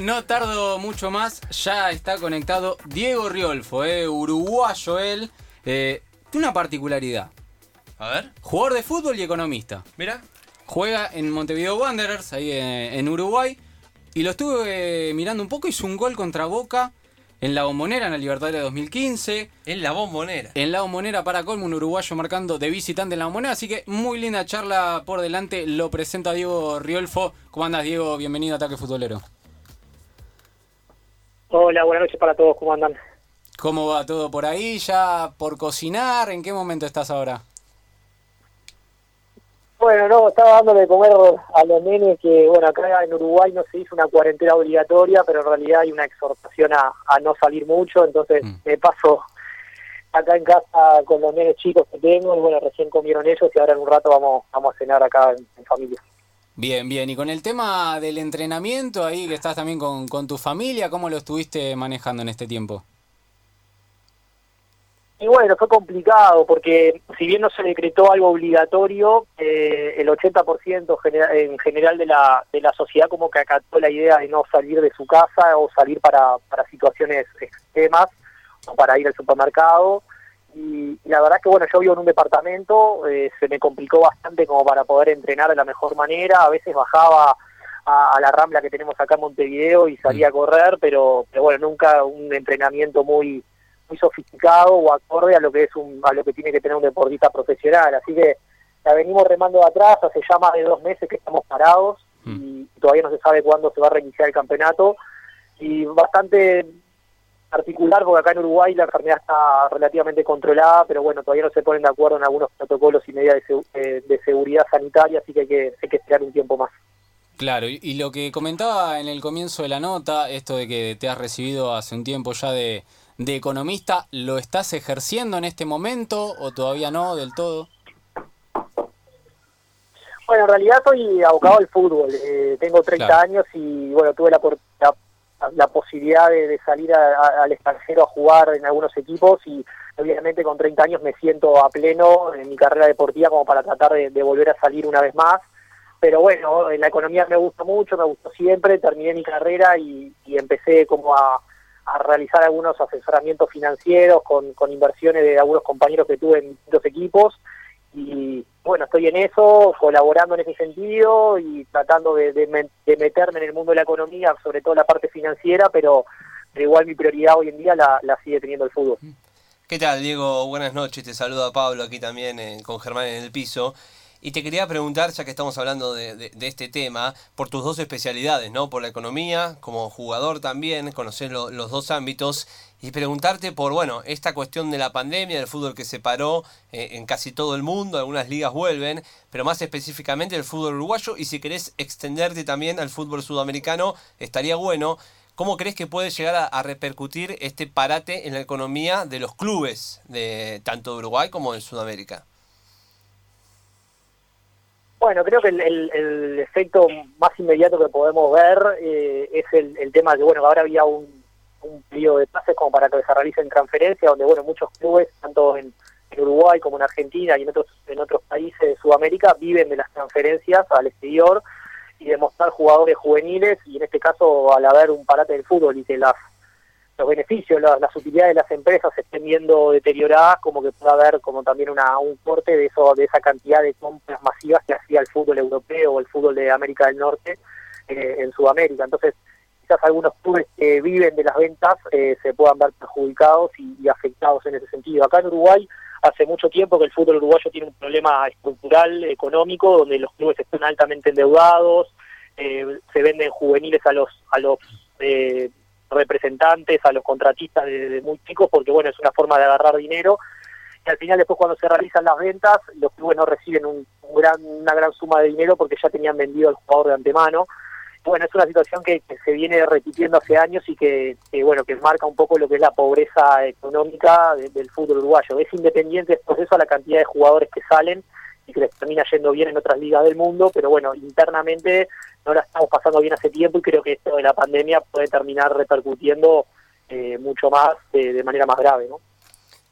No tardo mucho más, ya está conectado Diego Riolfo, eh, uruguayo él. Eh, tiene una particularidad. A ver. Jugador de fútbol y economista. Mira. Juega en Montevideo Wanderers, ahí eh, en, Uruguay. Y lo estuve mirando un poco, hizo un gol contra Boca en la bombonera en la Libertadores de 2015. En la bombonera. En la bombonera para colmo, un uruguayo marcando de visitante en la bombonera. Así que muy linda charla por delante. Lo presenta Diego Riolfo. ¿Cómo andas, Diego? Bienvenido a Ataque Futbolero. Hola, buenas noches para todos, ¿cómo andan? ¿Cómo va todo por ahí? ¿Ya por cocinar? ¿En qué momento estás ahora? Bueno, no, estaba dándole de comer a los nenes que, bueno, acá en Uruguay no se hizo una cuarentena obligatoria, pero en realidad hay una exhortación a, no salir mucho, entonces mm. me paso acá en casa con los nenes chicos que tengo y bueno, recién comieron ellos y ahora en un rato vamos, vamos a cenar acá en familia. Bien, bien. Y con el tema del entrenamiento, ahí que estás también con, con tu familia, ¿cómo lo estuviste manejando en este tiempo? Y bueno, fue complicado porque si bien no se decretó algo obligatorio, eh, el 80% en general de la, de la sociedad como que acató la idea de no salir de su casa o salir para, para situaciones extremas o para ir al supermercado y, la verdad que bueno, yo vivo en un departamento, eh, se me complicó bastante como para poder entrenar de la mejor manera, a veces bajaba a, la rambla que tenemos acá en Montevideo y salía a correr, pero, pero bueno, nunca un entrenamiento muy muy sofisticado o acorde a lo que es un, a lo que tiene que tener un deportista profesional, así que la venimos remando de atrás, hace ya más de dos meses que estamos parados y todavía no se sabe cuándo se va a reiniciar el campeonato. Y bastante particular porque acá en Uruguay la enfermedad está relativamente controlada, pero bueno, todavía no se ponen de acuerdo en algunos protocolos y medidas de, eh, seguridad sanitaria, así que hay, que hay que esperar un tiempo más. Claro, y, lo que comentaba en el comienzo de la nota, esto de que te has recibido hace un tiempo ya de, economista, ¿lo estás ejerciendo en este momento o todavía no del todo? Bueno, en realidad soy abocado al fútbol. Eh, tengo 30 años y bueno, tuve la, la, la posibilidad de, salir al extranjero a jugar en algunos equipos y obviamente con 30 años me siento a pleno en mi carrera deportiva como para tratar de, volver a salir una vez más. Pero bueno, en la economía me gusta mucho, me gustó siempre, terminé mi carrera y, empecé como a, realizar algunos asesoramientos financieros con, con inversiones de algunos compañeros que tuve en distintos equipos y bueno, estoy en eso, colaborando en ese sentido y tratando de, meterme en el mundo de la economía, sobre todo la parte financiera, pero, igual mi prioridad hoy en día la, sigue teniendo el fútbol. ¿Qué tal, Diego? Buenas noches, te saluda Pablo aquí también eh, con Germán en el piso. Y te quería preguntar, ya que estamos hablando de, este tema, por tus dos especialidades, ¿no? Por la economía, como jugador también, conocer los dos ámbitos, y preguntarte por, bueno, esta cuestión de la pandemia, del fútbol que se paró eh, en casi todo el mundo, algunas ligas vuelven, pero más específicamente el fútbol uruguayo, y si querés extenderte también al fútbol sudamericano, estaría bueno. ¿Cómo crees que puede llegar a, repercutir este parate en la economía de los clubes, de tanto de Uruguay como de Sudamérica? Bueno, creo que el, efecto más inmediato que podemos ver eh, es el, tema de, bueno, ahora había un, un periodo de pases como para que se realicen transferencias, donde, bueno, muchos clubes, tanto en, Uruguay como en Argentina y en otros, en otros países de Sudamérica, viven de las transferencias al exterior y de mostrar jugadores juveniles, y en este caso, al haber un parate del fútbol y que las los beneficios, las utilidades de las empresas se estén viendo deterioradas, como que pueda haber como también una, un corte de eso de esa cantidad de compras masivas que hacía el fútbol europeo o el fútbol de América del Norte eh, en Sudamérica. Entonces, quizás algunos clubes que viven de las ventas eh, se puedan ver perjudicados y, afectados en ese sentido. Acá en Uruguay hace mucho tiempo que el fútbol uruguayo tiene un problema estructural, económico, donde los clubes están altamente endeudados, eh, se venden juveniles a los a los representantes, a los contratistas de, muy chicos, porque bueno, es una forma de agarrar dinero. Y al final después cuando se realizan las ventas, los clubes no reciben un, gran, una gran suma de dinero porque ya tenían vendido al jugador de antemano. Bueno, es una situación que, se viene repitiendo hace años y que, bueno, que marca un poco lo que es la pobreza económica del fútbol uruguayo. Es independiente el proceso a la cantidad de jugadores que salen y que les termina yendo bien en otras ligas del mundo, pero bueno, internamente no la estamos pasando bien hace tiempo y creo que esto de la pandemia puede terminar repercutiendo eh, mucho más de manera más grave, ¿no?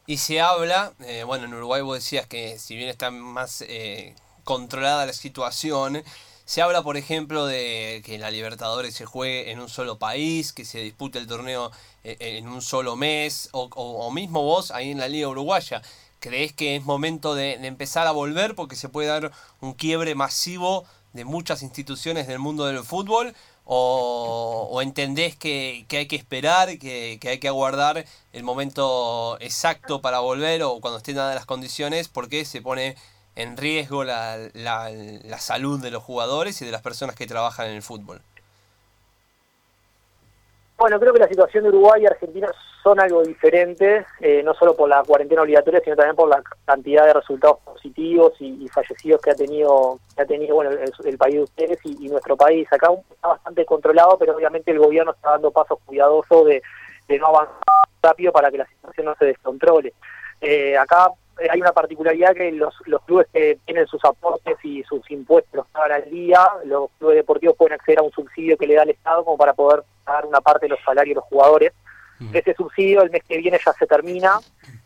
Y se habla, eh, bueno, en Uruguay vos decías que si bien está más eh, controlada la situación, Se habla, por ejemplo, de que la Libertadores se juegue en un solo país, que se dispute el torneo eh, en un solo mes, o, mismo vos ahí en la Liga Uruguaya. ¿Crees que es momento de, empezar a volver porque se puede dar un quiebre masivo de muchas instituciones del mundo del fútbol? ¿O, entendés que, hay que esperar, que, que, hay que aguardar el momento exacto para volver o cuando estén dadas las condiciones porque se pone en riesgo la, la, la salud de los jugadores y de las personas que trabajan en el fútbol? Bueno, creo que la situación de Uruguay y Argentina son algo diferente, eh, no solo por la cuarentena obligatoria, sino también por la cantidad de resultados positivos y, fallecidos que ha tenido que ha tenido bueno el, país de ustedes y, nuestro país. Acá está bastante controlado, pero obviamente el gobierno está dando pasos cuidadosos de, no avanzar rápido para que la situación no se descontrole. Eh, acá hay una particularidad que los, los clubes que tienen sus aportes y sus impuestos pagan al día, los clubes deportivos pueden acceder a un subsidio que le da el Estado como para poder pagar una parte de los salarios de los jugadores. Ese subsidio el mes que viene ya se termina,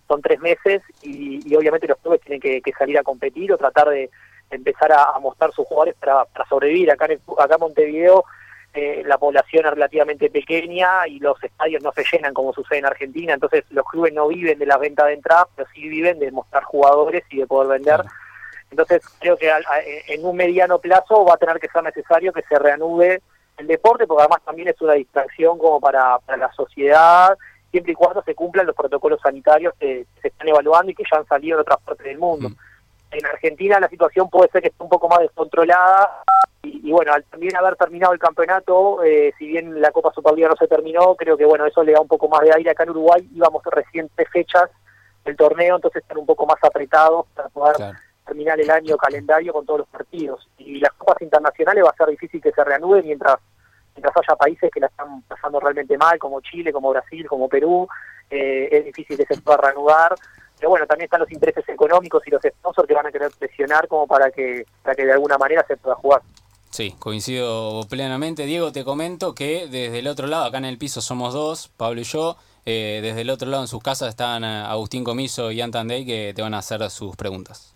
son tres meses y, obviamente los clubes tienen que, salir a competir o tratar de, empezar a, mostrar sus jugadores para, para sobrevivir. Acá en, acá en Montevideo eh, la población es relativamente pequeña y los estadios no se llenan como sucede en Argentina, entonces los clubes no viven de la venta de entradas, pero sí viven de mostrar jugadores y de poder vender. Entonces creo que en un mediano plazo va a tener que ser necesario que se reanude el deporte, porque además también es una distracción como para, la sociedad, siempre y cuando se cumplan los protocolos sanitarios que se están evaluando y que ya han salido en otras partes del mundo. Mm. En Argentina la situación puede ser que esté un poco más descontrolada y, bueno, al también haber terminado el campeonato, eh, si bien la Copa Superliga no se terminó, creo que bueno, eso le da un poco más de aire acá en Uruguay. Íbamos recientes fechas del torneo, entonces están un poco más apretados para poder terminar el año calendario con todos los partidos. Y las copas internacionales va a ser difícil que se reanuden mientras mientras haya países que la están pasando realmente mal, como Chile, como Brasil, como Perú, eh, es difícil que se pueda reanudar. Pero bueno, también están los intereses económicos y los sponsors que van a querer presionar como para que, para que de alguna manera se pueda jugar. Sí, coincido plenamente. Diego, te comento que desde el otro lado, acá en el piso somos dos, Pablo y yo. Eh, desde el otro lado en sus casas están eh, Agustín Comiso y Antandey que te van a hacer sus preguntas.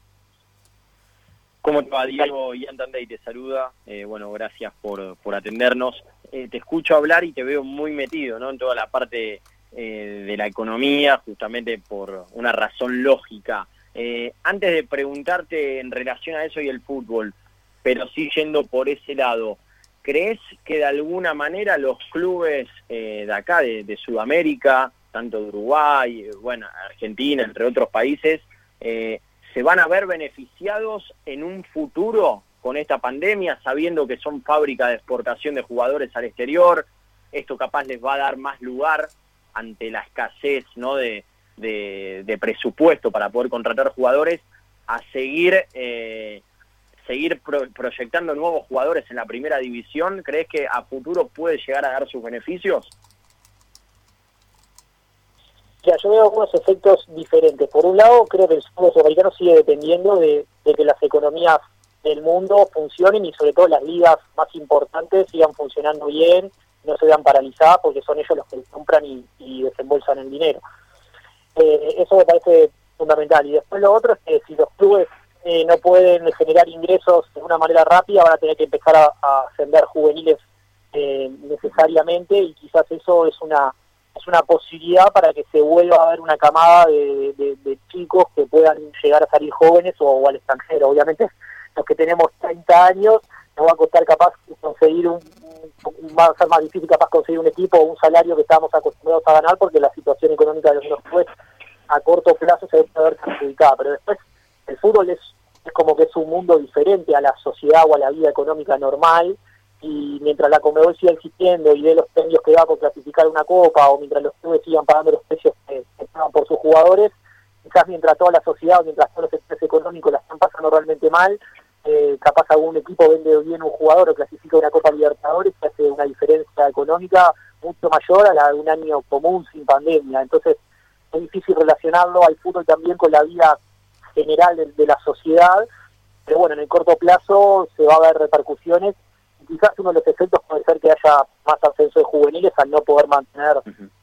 ¿Cómo te va, Diego? Ian Tandey te saluda. Eh, bueno, gracias por, por atendernos. te escucho hablar y te veo muy metido ¿no? en toda la parte de la economía, justamente por una razón lógica. antes de preguntarte en relación a eso y el fútbol, pero sí yendo por ese lado. ¿Crees que de alguna manera los clubes eh, de acá, de, Sudamérica, tanto de Uruguay, eh, bueno, Argentina, entre otros países, eh, se van a ver beneficiados en un futuro con esta pandemia, sabiendo que son fábrica de exportación de jugadores al exterior? Esto capaz les va a dar más lugar ante la escasez ¿no? de, presupuesto para poder contratar jugadores a seguir seguir proyectando nuevos jugadores en la primera división? ¿Crees que a futuro puede llegar a dar sus beneficios? Ya, yo veo algunos efectos diferentes. Por un lado, creo que el fútbol sudamericano sigue dependiendo de, que las economías del mundo funcionen y sobre todo las ligas más importantes sigan funcionando bien, no se vean paralizadas porque son ellos los que compran y, desembolsan el dinero. Eh, eso me parece fundamental. Y después lo otro es que si los clubes eh, no pueden generar ingresos de una manera rápida, van a tener que empezar a, ascender juveniles eh, necesariamente y quizás eso es una es una posibilidad para que se vuelva a ver una camada de, chicos que puedan llegar a salir jóvenes o, al extranjero. Obviamente los que tenemos 30 años nos va a costar capaz conseguir un, va a ser más difícil capaz conseguir un equipo o un salario que estábamos acostumbrados a ganar porque la situación económica de los clubes a corto plazo se debe ver perjudicada, pero después el fútbol es, es como que es un mundo diferente a la sociedad o a la vida económica normal y mientras la Comebol siga existiendo y de los premios que da por clasificar una copa o mientras los clubes sigan pagando los precios que, pagan por sus jugadores, quizás mientras toda la sociedad o mientras todos los sectores económicos la están pasando realmente mal, eh, capaz algún equipo vende bien un jugador o clasifica una Copa Libertadores que hace una diferencia económica mucho mayor a la de un año común sin pandemia. Entonces es difícil relacionarlo al fútbol también con la vida general de, la sociedad, pero bueno, en el corto plazo se va a ver repercusiones quizás uno de los efectos puede ser que haya más ascenso de juveniles al no poder mantener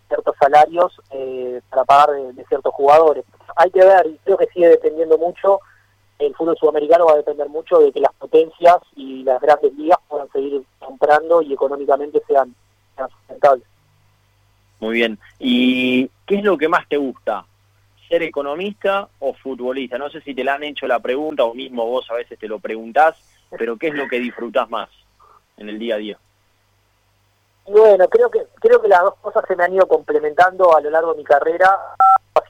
ciertos salarios eh, para pagar de, ciertos jugadores. Hay que ver, y creo que sigue dependiendo mucho el fútbol sudamericano va a depender mucho de que las potencias y las grandes ligas puedan seguir comprando y económicamente sean, sean sustentables. Muy bien. ¿Y qué es lo que más te gusta? ¿Ser economista o futbolista? No sé si te la han hecho la pregunta o mismo vos a veces te lo preguntás, pero ¿qué es lo que disfrutás más en el día a día? Bueno, creo que creo que las dos cosas se me han ido complementando a lo largo de mi carrera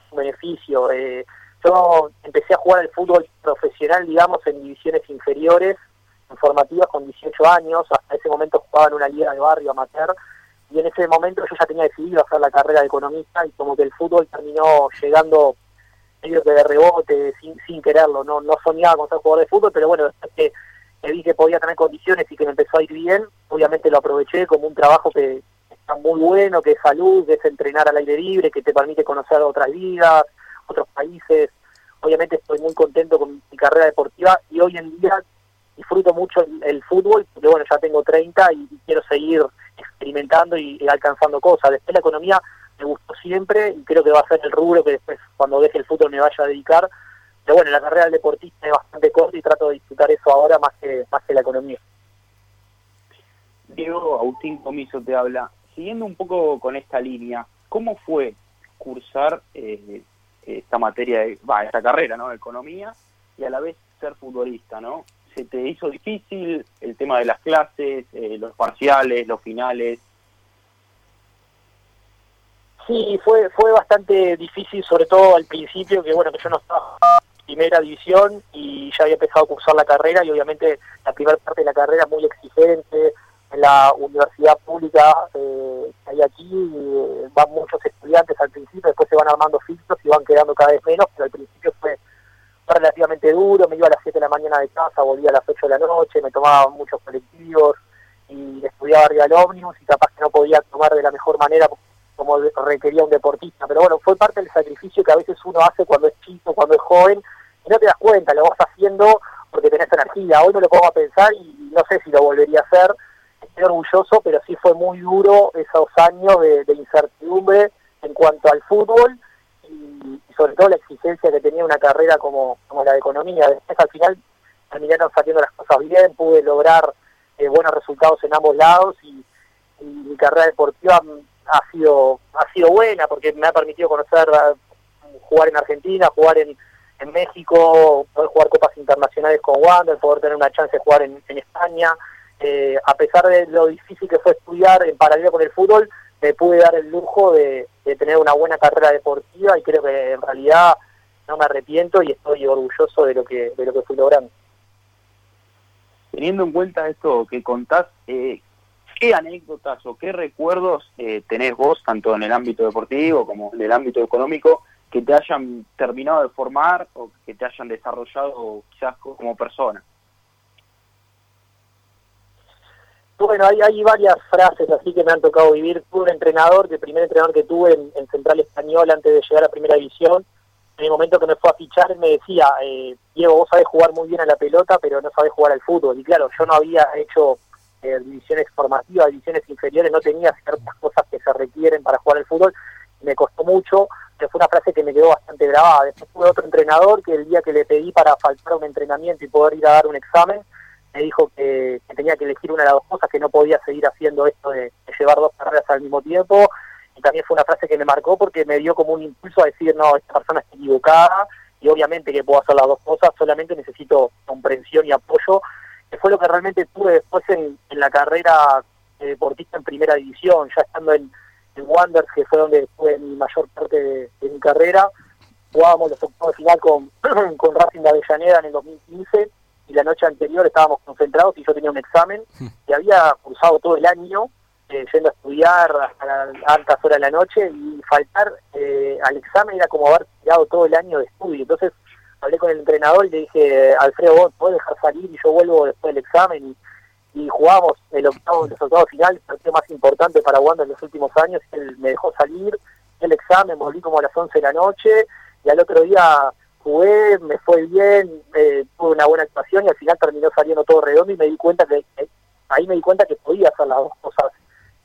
un beneficio. Eh, yo empecé a jugar al fútbol profesional, digamos, en divisiones inferiores, informativas con 18 años. Hasta ese momento jugaba en una liga de barrio amateur y en ese momento yo ya tenía decidido hacer la carrera de economista y como que el fútbol terminó llegando medio que de rebote, sin, sin quererlo, no, no soñaba con ser jugador de fútbol, pero bueno, después que, vi que podía tener condiciones y que me empezó a ir bien, obviamente lo aproveché como un trabajo que está muy bueno, que es salud, que es entrenar al aire libre, que te permite conocer otras vidas, otros países, obviamente estoy muy contento con mi carrera deportiva y hoy en día disfruto mucho el, fútbol, porque bueno, ya tengo 30 y quiero seguir experimentando y, alcanzando cosas. Después la economía me gustó siempre y creo que va a ser el rubro que después cuando deje el fútbol me vaya a dedicar. Pero bueno, la carrera del deportista es bastante corta y trato de disfrutar eso ahora más que, más que la economía. Diego Agustín Comiso te habla. Siguiendo un poco con esta línea, ¿cómo fue cursar eh, esta materia, de, esta carrera, ¿no? Economía y a la vez ser futbolista, ¿no? ¿Se te hizo difícil el tema de las clases, eh, los parciales, los finales? Sí, fue fue bastante difícil, sobre todo al principio, que bueno, que yo no estaba en primera división y ya había empezado a cursar la carrera y obviamente la primera parte de la carrera muy exigente, en la universidad pública eh, hay aquí eh, van muchos estudiantes al principio, después se van armando filtros y van quedando cada vez menos, pero al principio fue relativamente duro, me iba a las 7 de la mañana de casa, volvía a las 8 de la noche, me tomaba muchos colectivos y estudiaba arriba del ómnibus y capaz que no podía tomar de la mejor manera como requería un deportista. Pero bueno, fue parte del sacrificio que a veces uno hace cuando es chico, cuando es joven, y no te das cuenta, lo vas haciendo porque tenés energía. Hoy no lo pongo a pensar y no sé si lo volvería a hacer. Estoy orgulloso, pero sí fue muy duro esos años de, de incertidumbre en cuanto al fútbol y, sobre todo la exigencia que tenía una carrera como, como la de economía. Después al final terminaron saliendo las cosas bien, pude lograr eh, buenos resultados en ambos lados y, mi carrera deportiva ha sido ha sido buena porque me ha permitido conocer, jugar en Argentina, jugar en, en México, poder jugar copas internacionales con Wander, poder tener una chance de jugar en, en España. Eh, a pesar de lo difícil que fue estudiar en paralelo con el fútbol, me pude dar el lujo de, tener una buena carrera deportiva y creo que en realidad no me arrepiento y estoy orgulloso de lo que de lo que fui logrando. Teniendo en cuenta esto que contás, eh, ¿qué anécdotas o qué recuerdos eh, tenés vos, tanto en el ámbito deportivo como en el ámbito económico, que te hayan terminado de formar o que te hayan desarrollado quizás como persona? Bueno, hay, hay varias frases así que me han tocado vivir. Tuve un entrenador, el primer entrenador que tuve en, Central Español antes de llegar a Primera División, en el momento que me fue a fichar me decía, eh, Diego, vos sabés jugar muy bien a la pelota, pero no sabés jugar al fútbol. Y claro, yo no había hecho eh, divisiones formativas, divisiones inferiores, no tenía ciertas cosas que se requieren para jugar al fútbol. Me costó mucho, pero fue una frase que me quedó bastante grabada. Después tuve otro entrenador que el día que le pedí para faltar un entrenamiento y poder ir a dar un examen, me dijo que, tenía que elegir una de las dos cosas, que no podía seguir haciendo esto de, llevar dos carreras al mismo tiempo. Y también fue una frase que me marcó porque me dio como un impulso a decir, no, esta persona está equivocada y obviamente que puedo hacer las dos cosas, solamente necesito comprensión y apoyo, que fue lo que realmente tuve después en, la carrera deportista en primera división, ya estando en, en Wanderers, que fue donde fue mi mayor parte de, mi carrera, jugábamos los octavos de final con, con Racing de Avellaneda en el 2015 y la noche anterior estábamos concentrados y yo tenía un examen hmm. que había cursado todo el año eh, yendo a estudiar hasta altas horas de la noche y faltar eh, al examen era como haber tirado todo el año de estudio. Entonces hablé con el entrenador y le dije, Alfredo, vos podés dejar salir y yo vuelvo después del examen y, jugamos el octavo, los octavos final, el partido más importante para Wanda en los últimos años. Él me dejó salir el examen, volví como a las 11 de la noche y al otro día jugué, me fue bien, eh, tuve una buena actuación y al final terminó saliendo todo redondo y me di cuenta que, ahí me di cuenta que podía hacer las dos cosas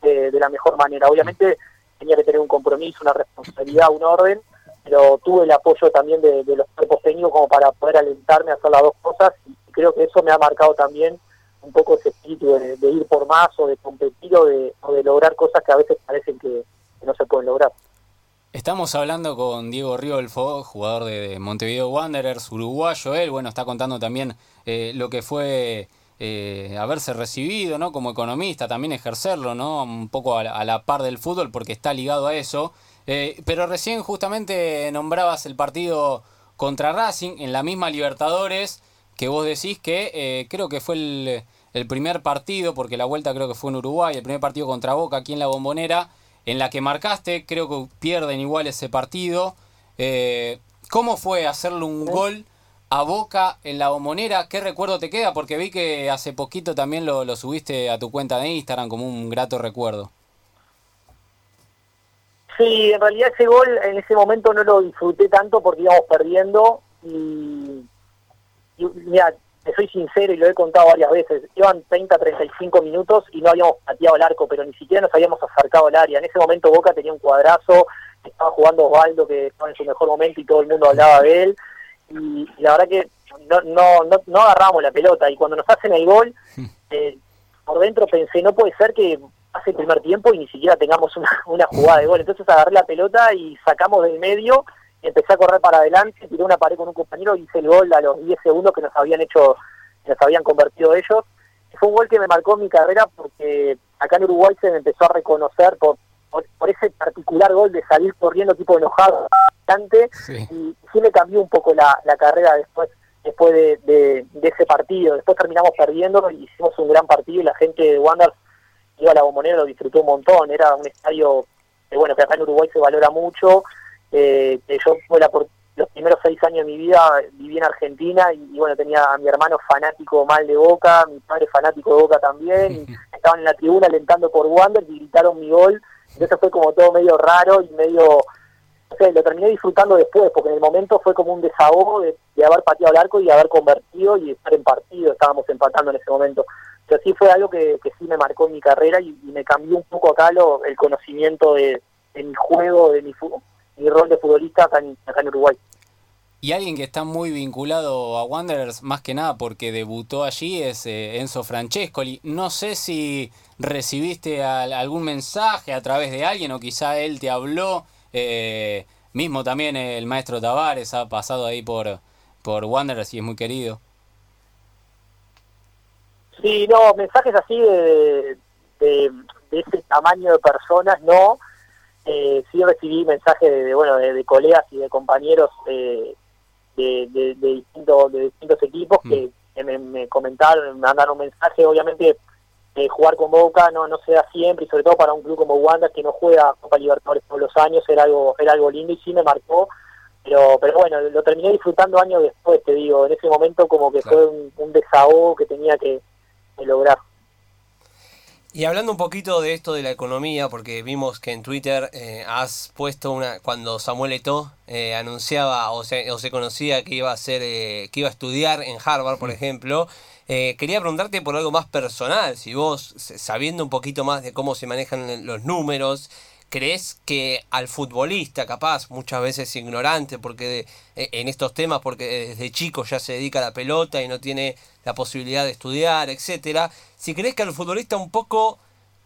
de la mejor manera. Obviamente tenía que tener un compromiso, una responsabilidad, un orden, pero tuve el apoyo también de, los cuerpos técnicos como para poder alentarme a hacer las dos cosas y creo que eso me ha marcado también un poco ese espíritu de, ir por más o de competir o de, lograr cosas que a veces parecen que, no se pueden lograr. Estamos hablando con Diego Riolfo, jugador de Montevideo Wanderers, uruguayo. Él, bueno, está contando también eh, lo que fue eh, haberse recibido, ¿no? Como economista, también ejercerlo, ¿no? Un poco a la, par del fútbol porque está ligado a eso. Eh, pero recién justamente nombrabas el partido contra Racing en la misma Libertadores que vos decís que creo que fue el, el, primer partido, porque la vuelta creo que fue en Uruguay, el primer partido contra Boca aquí en la bombonera, en la que marcaste, creo que pierden igual ese partido. ¿Cómo fue hacerle un gol? a Boca en la bombonera. ¿Qué recuerdo te queda? Porque vi que hace poquito también lo, lo subiste a tu cuenta de Instagram como un grato recuerdo. Sí, en realidad ese gol en ese momento no lo disfruté tanto porque íbamos perdiendo y, mira, te soy sincero y lo he contado varias veces, iban 30, 35 minutos y no habíamos pateado el arco, pero ni siquiera nos habíamos acercado al área. En ese momento Boca tenía un cuadrazo, estaba jugando Osvaldo que estaba en su mejor momento y todo el mundo hablaba de él y, la verdad que no, no, no, no, agarramos la pelota y cuando nos hacen el gol, eh, por dentro pensé, no puede ser que pase el primer tiempo y ni siquiera tengamos una, una jugada de gol. Entonces agarré la pelota y sacamos del medio, empecé a correr para adelante, tiré una pared con un compañero y hice el gol a los 10 segundos que nos habían hecho, nos habían convertido ellos. fue un gol que me marcó mi carrera porque acá en Uruguay se me empezó a reconocer por, por, ese particular gol de salir corriendo tipo enojado y sí me cambió un poco la, carrera después después de, ese partido. Después terminamos perdiendo y hicimos un gran partido y la gente de Wanderers iba a la bombonera lo disfrutó un montón. Era un estadio que, bueno, que acá en Uruguay se valora mucho. Eh, que yo por los primeros seis años de mi vida viví en Argentina y, bueno, tenía a mi hermano fanático mal de Boca, mi padre fanático de Boca también. Y estaban en la tribuna alentando por Wanderers y gritaron mi gol. Entonces fue como todo medio raro y medio lo terminé disfrutando después, porque en el momento fue como un desahogo de, haber pateado el arco y haber convertido y estar en partido, estábamos empatando en ese momento. Pero sí fue algo que, sí me marcó en mi carrera y, me cambió un poco acá lo, el conocimiento de, mi juego, de mi, mi rol de futbolista acá en, Uruguay. Y alguien que está muy vinculado a Wanderers, más que nada porque debutó allí, es eh, Enzo Francescoli. No sé si recibiste algún mensaje a través de alguien o quizá él te habló eh, mismo también el maestro Tavares ha pasado ahí por, por Wanderers y es muy querido. Sí, no, mensajes así de, de, ese tamaño de personas, no. Eh, sí recibí mensajes de, bueno de, colegas y de compañeros eh, de, de, distintos, de distintos equipos mm. que, me, me, comentaron, me mandaron un mensaje, obviamente jugar con Boca no, no se da siempre y sobre todo para un club como Wanda que no juega Copa Libertadores todos los años era algo era algo lindo y sí me marcó. Pero pero bueno lo terminé disfrutando años después te digo. En ese momento como que fue un, desahogo que tenía que, lograr y hablando un poquito de esto de la economía, porque vimos que en Twitter eh, has puesto una, cuando Samuel Eto'o eh, anunciaba o se, o se conocía que iba a ser, eh, que iba a estudiar en Harvard, por mm. ejemplo, eh, quería preguntarte por algo más personal, si vos, sabiendo un poquito más de cómo se manejan los números, ¿crees que al futbolista, capaz, muchas veces ignorante porque e, en estos temas, porque desde chico ya se dedica a la pelota y no tiene la posibilidad de estudiar, etcétera, si crees que al futbolista un poco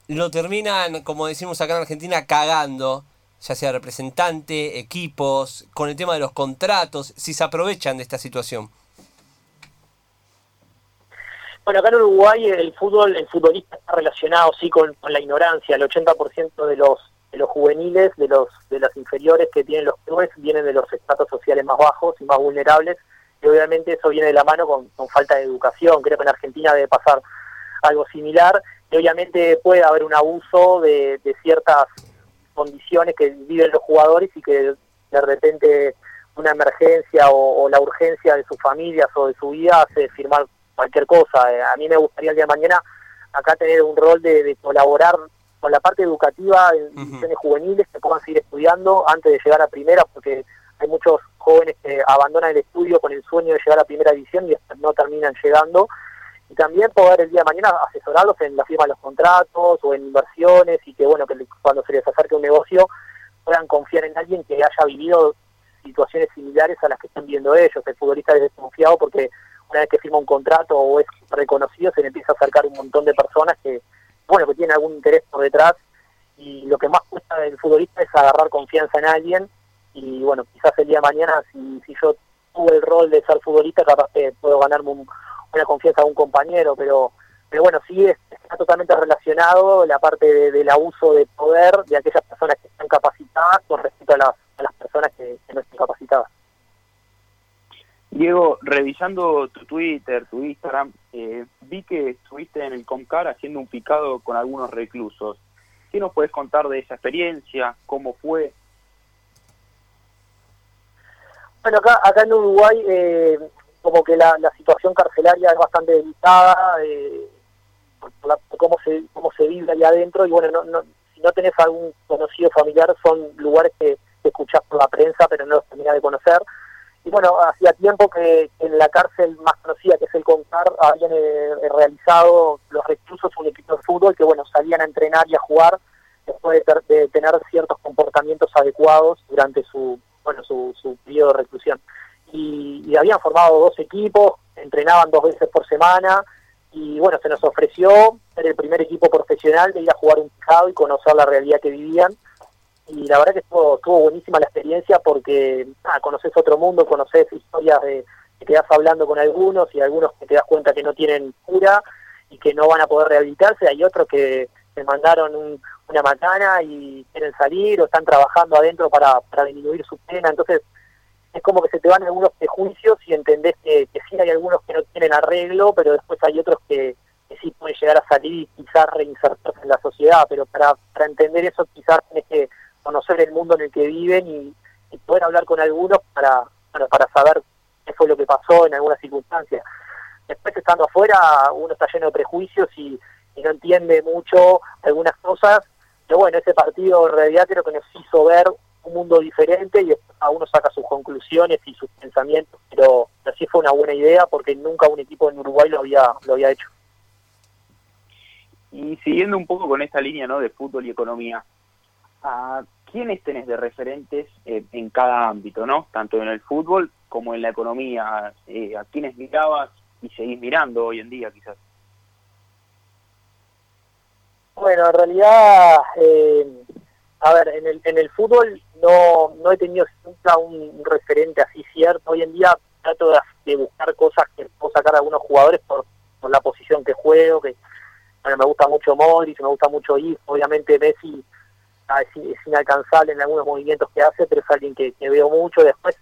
lo terminan, como decimos acá en Argentina, cagando, ya sea representante, equipos, con el tema de los contratos, si se aprovechan de esta situación? Bueno, acá en Uruguay el fútbol, el futbolista está relacionado sí con, la ignorancia. El 80% de los de los juveniles, de los de las inferiores que tienen los clubes vienen de los estratos sociales más bajos y más vulnerables y obviamente eso viene de la mano con, falta de educación. Creo que en Argentina debe pasar algo similar y obviamente puede haber un abuso de, ciertas condiciones que viven los jugadores y que de repente una emergencia o, la urgencia de sus familias o de su vida hace firmar cualquier cosa. Eh, a mí me gustaría el día de mañana acá tener un rol de, colaborar con la parte educativa en divisiones juveniles que puedan seguir estudiando antes de llegar a primera, porque hay muchos jóvenes que abandonan el estudio con el sueño de llegar a primera división y no terminan llegando. Y también poder el día de mañana asesorarlos en la firma de los contratos o en inversiones y que, bueno, que cuando se les acerque un negocio puedan confiar en alguien que haya vivido situaciones similares a las que están viendo ellos. El futbolista es desconfiado porque una vez que firma un contrato o es reconocido se le empieza a acercar un montón de personas que, bueno, que tienen algún interés por detrás y lo que más cuesta del futbolista es agarrar confianza en alguien y bueno, quizás el día de mañana si, si yo tuve el rol de ser futbolista capaz que puedo ganarme una confianza de un compañero, pero pero bueno, sí está totalmente relacionado la parte del abuso de poder de aquellas personas que están capacitadas con respecto a las, personas que, no están capacitadas. Diego, revisando tu Twitter, tu Instagram, eh, vi que estuviste en el Comcar haciendo un picado con algunos reclusos. ¿Qué nos puedes contar de esa experiencia? ¿Cómo fue? Bueno, acá, acá en Uruguay, eh, como que la, situación carcelaria es bastante delicada, eh, por, cómo, se, cómo se vive allá adentro, y bueno, no, si no tenés algún conocido familiar, son lugares que, escuchás por la prensa, pero no los terminás de conocer. Y bueno, hacía tiempo que en la cárcel más conocida, que es el CONCAR, habían eh, realizado los reclusos un equipo de fútbol que, bueno, salían a entrenar y a jugar después de, tener ciertos comportamientos adecuados durante su, bueno, su, su periodo de reclusión. Y, y, habían formado dos equipos, entrenaban dos veces por semana y bueno, se nos ofreció ser el primer equipo profesional de ir a jugar un pijado y conocer la realidad que vivían y la verdad que estuvo, estuvo buenísima la experiencia porque ah, conoces otro mundo, conoces historias de que te das hablando con algunos y algunos que te das cuenta que no tienen cura y que no van a poder rehabilitarse, hay otros que se mandaron una macana y quieren salir o están trabajando adentro para, para disminuir su pena, entonces es como que se te van algunos prejuicios y entendés que, sí hay algunos que no tienen arreglo, pero después hay otros que, sí pueden llegar a salir y quizás reinsertarse en la sociedad, pero para, para entender eso quizás tienes que conocer el mundo en el que viven y, poder hablar con algunos para, para, saber qué fue lo que pasó en algunas circunstancias. Después estando afuera uno está lleno de prejuicios y, y no entiende mucho algunas cosas, pero bueno, ese partido en realidad creo que nos hizo ver un mundo diferente y a uno saca sus conclusiones y sus pensamientos, pero así fue una buena idea porque nunca un equipo en Uruguay lo había, lo había hecho. Y siguiendo un poco con esta línea ¿no? de fútbol y economía, ¿a quiénes tenés de referentes eh, en cada ámbito, ¿no? tanto en el fútbol como en la economía? Eh, ¿A quiénes mirabas y seguís mirando hoy en día quizás? Bueno, en realidad eh, a ver, en el, en el fútbol no, no he tenido nunca un referente así cierto. Hoy en día trato de, buscar cosas que puedo sacar a algunos jugadores por, la posición que juego, que bueno, me gusta mucho Modric, me gusta mucho Is, obviamente Messi es, inalcanzable en algunos movimientos que hace, pero es alguien que, veo mucho. Después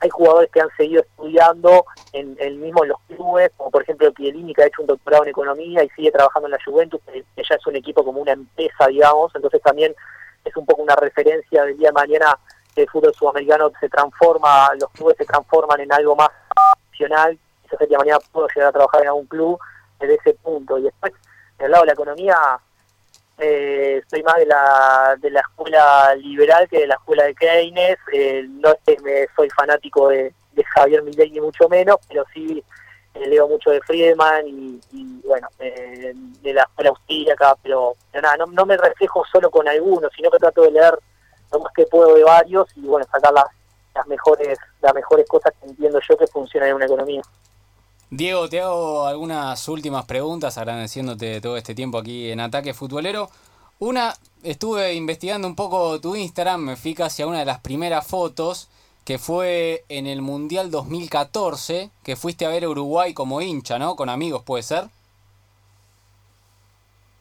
hay jugadores que han seguido estudiando en el mismo los clubes, como por ejemplo Pielini, que ha hecho un doctorado en economía y sigue trabajando en la Juventus, que ya es un equipo como una empresa, digamos, entonces también es un poco una referencia del día de mañana que el fútbol sudamericano se transforma, los clubes se transforman en algo más profesional, quizás el día de mañana puedo llegar a trabajar en algún club desde ese punto. Y después, del lado de la economía, eh, soy más de la, de la escuela liberal que de la escuela de Keynes, eh, no es que me, soy fanático de, Javier Milei ni mucho menos, pero sí eh, leo mucho de Friedman y, bueno, eh, de la escuela austríaca, pero, nada, no, no, me reflejo solo con algunos, sino que trato de leer lo más que puedo de varios y bueno, sacar las, las mejores las mejores cosas que entiendo yo que funcionan en una economía. Diego, te hago algunas últimas preguntas agradeciéndote todo este tiempo aquí en Ataque Futbolero. Una, estuve investigando un poco tu Instagram, me fui hacia una de las primeras fotos que fue en el Mundial 2014, que fuiste a ver a Uruguay como hincha, ¿no? Con amigos, ¿puede ser?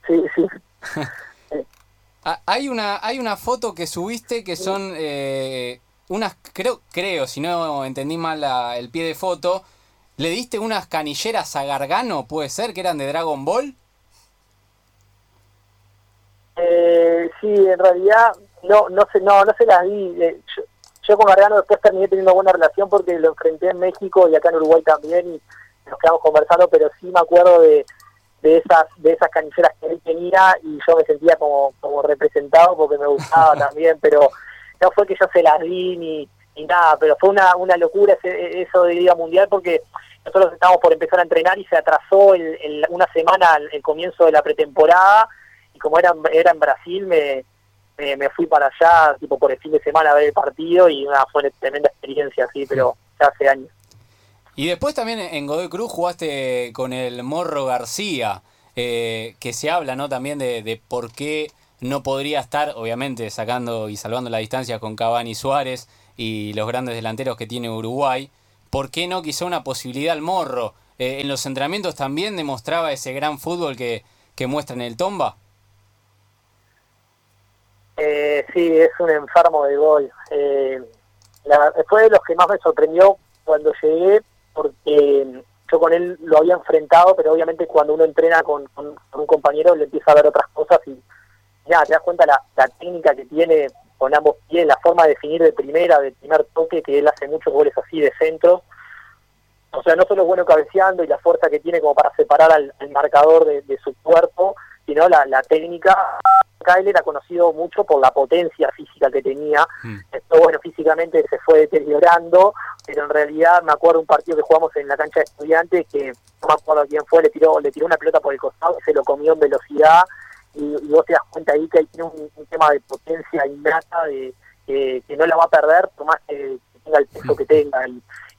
Sí, sí. Ah, hay, una, hay una foto que subiste que son eh, unas, creo, creo, si no entendí mal el pie de foto, ¿le diste unas canilleras a Gargano, puede ser, que eran de Dragon Ball? Eh, sí, en realidad no, no, sé, no, no se las di. Eh, yo con Gargano después terminé teniendo buena relación porque lo enfrenté en México y acá en Uruguay también y nos quedamos conversando, pero sí me acuerdo de, de esas de esas canilleras que él tenía y yo me sentía como, como representado porque me gustaba también, pero no fue que yo se las di ni, ni nada, pero fue una, una locura ese, eso de Liga Mundial porque nosotros estábamos por empezar a entrenar y se atrasó el, una semana el, comienzo de la pretemporada y como era, era en Brasil me me, me fui para allá, tipo por el fin de semana a ver el partido y una, fue una tremenda experiencia, sí, pero ya hace años. Y después también en Godoy Cruz jugaste con el Morro García, eh, que se habla ¿no? también de, de, por qué no podría estar, obviamente sacando y salvando la distancia con Cavani Suárez y los grandes delanteros que tiene Uruguay, ¿por qué no quizá una posibilidad al Morro? Eh, en los entrenamientos también demostraba ese gran fútbol que, que muestra en el Tomba. Eh, sí, es un enfermo de gol. Eh, fue de los que más me sorprendió cuando llegué porque yo con él lo había enfrentado, pero obviamente cuando uno entrena con, un compañero le empieza a ver otras cosas y ya te das cuenta la, técnica que tiene con ambos pies, la forma de definir de primera, de primer toque, que él hace muchos goles así de centro. O sea, no solo es bueno cabeceando y la fuerza que tiene como para separar al, al marcador de, de, su cuerpo, sino la, la técnica. Kyle era conocido mucho por la potencia física que tenía. Mm. Esto, bueno, físicamente se fue deteriorando, pero en realidad me acuerdo un partido que jugamos en la cancha de estudiantes que no me acuerdo quién fue, le tiró, le tiró una pelota por el costado y se lo comió en velocidad y, y vos te das cuenta ahí que hay tiene un, un tema de potencia innata de que no la va a perder por más que, tenga el peso que tenga y,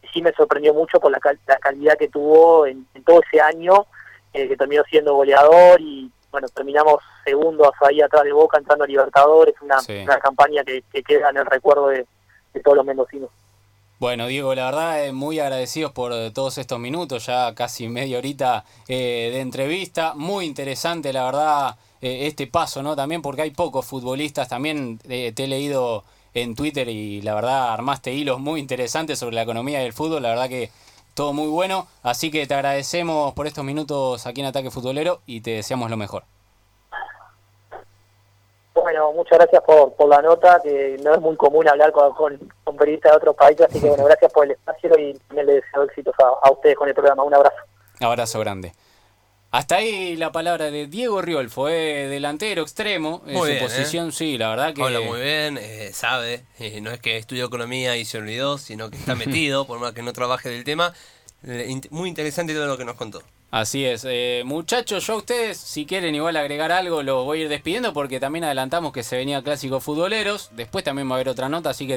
y, sí me sorprendió mucho por la, la calidad que tuvo en, en todo ese año eh, que terminó siendo goleador y bueno terminamos segundos ahí atrás de Boca entrando a Libertadores una, sí. una campaña que, que, queda en el recuerdo de, de todos los mendocinos bueno, Diego, la verdad, muy agradecidos por todos estos minutos, ya casi media horita eh, de entrevista. Muy interesante, la verdad, eh, este paso, ¿no? También porque hay pocos futbolistas. También eh, te he leído en Twitter y la verdad armaste hilos muy interesantes sobre la economía del fútbol. La verdad que todo muy bueno. Así que te agradecemos por estos minutos aquí en Ataque Futbolero y te deseamos lo mejor. Bueno, muchas gracias por, por la nota, que no es muy común hablar con, con, con, periodistas de otros países, así que bueno, gracias por el espacio y también les deseo éxitos a, a ustedes con el programa. Un abrazo. Abrazo grande. Hasta ahí la palabra de Diego Riolfo, eh, delantero extremo, en su bien, posición, eh. sí, la verdad que... Habla muy bien, eh, sabe, eh, no es que estudió economía y se olvidó, sino que está metido, por más que no trabaje del tema. muy interesante todo lo que nos contó. Así es. Eh, muchachos, yo a ustedes, si quieren igual agregar algo, lo voy a ir despidiendo porque también adelantamos que se venía Clásico Futboleros. Después también va a haber otra nota, así que